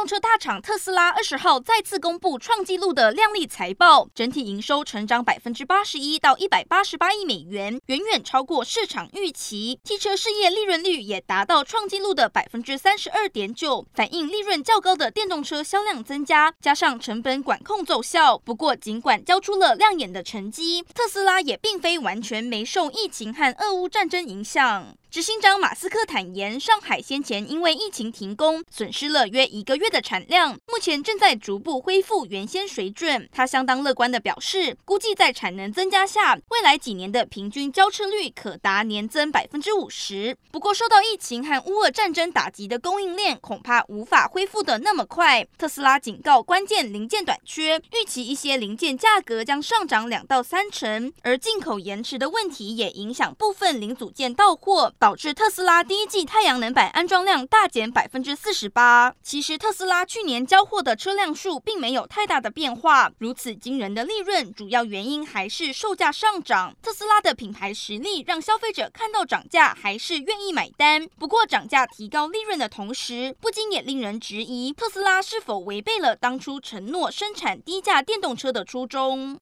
动车大厂特斯拉二十号再次公布创纪录的亮丽财报，整体营收成长百分之八十一到一百八十八亿美元，远远超过市场预期。汽车事业利润率也达到创纪录的百分之三十二点九，反映利润较高的电动车销量增加，加上成本管控奏效。不过，尽管交出了亮眼的成绩，特斯拉也并非完全没受疫情和俄乌战争影响。执行长马斯克坦言，上海先前因为疫情停工，损失了约一个月的产量，目前正在逐步恢复原先水准。他相当乐观地表示，估计在产能增加下，未来几年的平均交车率可达年增百分之五十。不过，受到疫情和乌俄战争打击的供应链恐怕无法恢复得那么快。特斯拉警告，关键零件短缺，预期一些零件价格将上涨两到三成，而进口延迟的问题也影响部分零组件到货。导致特斯拉第一季太阳能板安装量大减百分之四十八。其实特斯拉去年交货的车辆数并没有太大的变化，如此惊人的利润，主要原因还是售价上涨。特斯拉的品牌实力让消费者看到涨价还是愿意买单。不过涨价提高利润的同时，不禁也令人质疑特斯拉是否违背了当初承诺生产低价电动车的初衷。